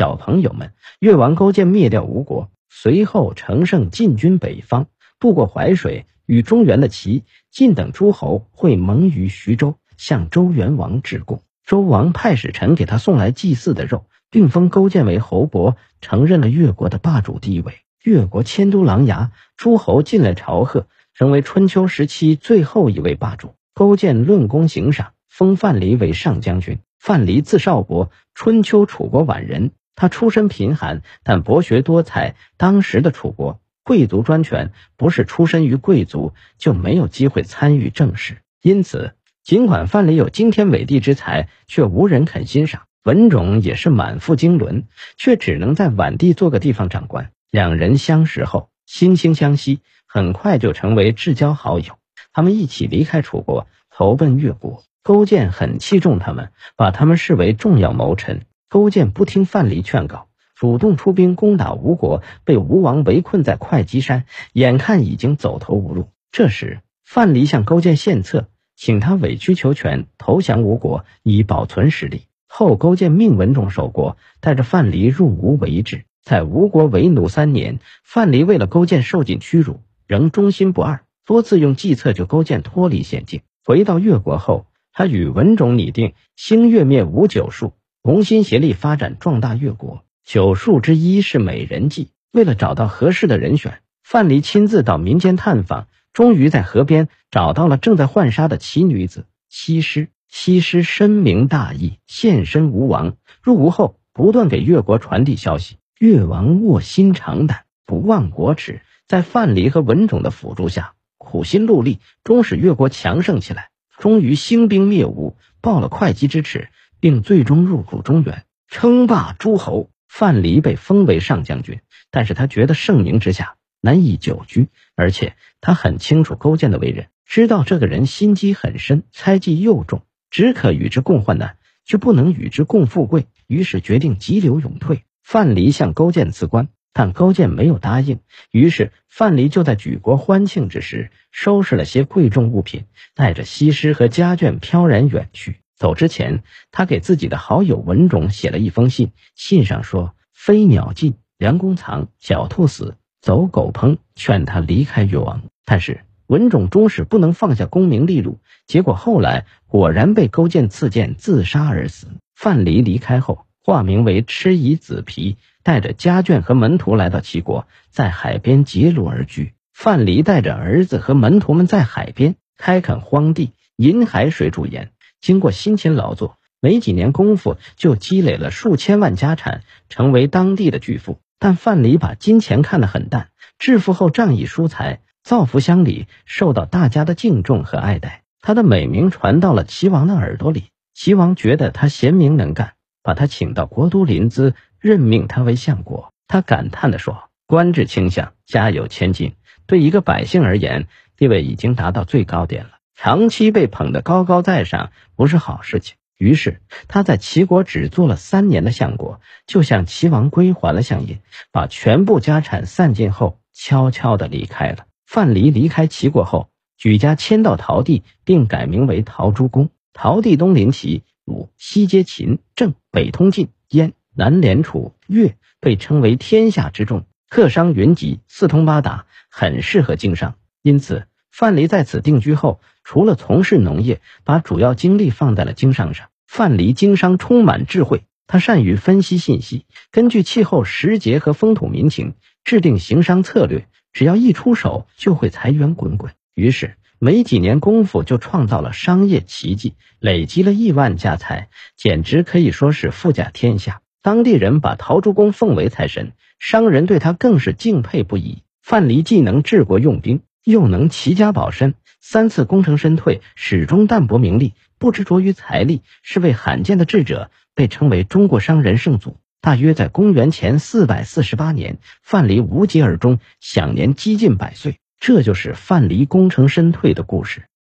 小朋友们，越王勾践灭掉吴国，随后乘胜进军北方，渡过淮水，与中原的齐、晋等诸侯会盟于徐州，向周元王致贡。周王派使臣给他送来祭祀的肉，并封勾践为侯伯，承认了越国的霸主地位。越国迁都琅琊，诸侯进来朝贺，成为春秋时期最后一位霸主。勾践论功行赏，封范蠡为上将军。范蠡字少伯，春秋楚国宛人。他出身贫寒，但博学多才。当时的楚国贵族专权，不是出身于贵族就没有机会参与政事。因此，尽管范蠡有惊天伟地之才，却无人肯欣赏。文种也是满腹经纶，却只能在宛地做个地方长官。两人相识后，惺惺相惜，很快就成为至交好友。他们一起离开楚国，投奔越国。勾践很器重他们，把他们视为重要谋臣。勾践不听范蠡劝告，主动出兵攻打吴国，被吴王围困在会稽山，眼看已经走投无路。这时，范蠡向勾践献策，请他委曲求全，投降吴国，以保存实力。后勾践命文种守国，带着范蠡入吴为质，在吴国为奴三年。范蠡为了勾践受尽屈辱，仍忠心不二，多次用计策救勾践脱离险境。回到越国后，他与文种拟定兴越灭吴九术。同心协力发展壮大越国。九术之一是美人计。为了找到合适的人选，范蠡亲自到民间探访，终于在河边找到了正在浣纱的奇女子西施。西施深明大义，献身吴王。入吴后，不断给越国传递消息。越王卧薪尝胆，不忘国耻，在范蠡和文种的辅助下，苦心戮力，终使越国强盛起来。终于兴兵灭吴，报了会稽之耻。并最终入主中原，称霸诸侯。范蠡被封为上将军，但是他觉得盛名之下难以久居，而且他很清楚勾践的为人，知道这个人心机很深，猜忌又重，只可与之共患难，却不能与之共富贵。于是决定急流勇退。范蠡向勾践辞官，但勾践没有答应。于是范蠡就在举国欢庆之时，收拾了些贵重物品，带着西施和家眷飘然远去。走之前，他给自己的好友文种写了一封信。信上说：“飞鸟尽，良弓藏；小兔死，走狗烹。”劝他离开越王。但是文种终是不能放下功名利禄，结果后来果然被勾践刺剑自杀而死。范蠡离开后，化名为蚩夷子皮，带着家眷和门徒来到齐国，在海边结庐而居。范蠡带着儿子和门徒们在海边开垦荒地，引海水煮盐。经过辛勤劳作，没几年功夫就积累了数千万家产，成为当地的巨富。但范蠡把金钱看得很淡，致富后仗义疏财，造福乡里，受到大家的敬重和爱戴。他的美名传到了齐王的耳朵里，齐王觉得他贤明能干，把他请到国都临淄，任命他为相国。他感叹地说：“官至卿相，家有千金，对一个百姓而言，地位已经达到最高点了。”长期被捧得高高在上不是好事情，于是他在齐国只做了三年的相国，就向齐王归还了相印，把全部家产散尽后，悄悄地离开了。范蠡离开齐国后，举家迁到陶地，并改名为陶朱公。陶地东临齐、鲁，西接秦、郑，北通晋、燕，南连楚、越，被称为天下之重，客商云集，四通八达，很适合经商。因此，范蠡在此定居后。除了从事农业，把主要精力放在了经商上。范蠡经商充满智慧，他善于分析信息，根据气候时节和风土民情制定行商策略。只要一出手，就会财源滚滚。于是没几年功夫，就创造了商业奇迹，累积了亿万家财，简直可以说是富甲天下。当地人把陶朱公奉为财神，商人对他更是敬佩不已。范蠡既能治国用兵，又能齐家保身。三次功成身退，始终淡泊名利，不执着于财力，是位罕见的智者，被称为中国商人圣祖。大约在公元前四百四十八年，范蠡无疾而终，享年几近百岁。这就是范蠡功成身退的故事。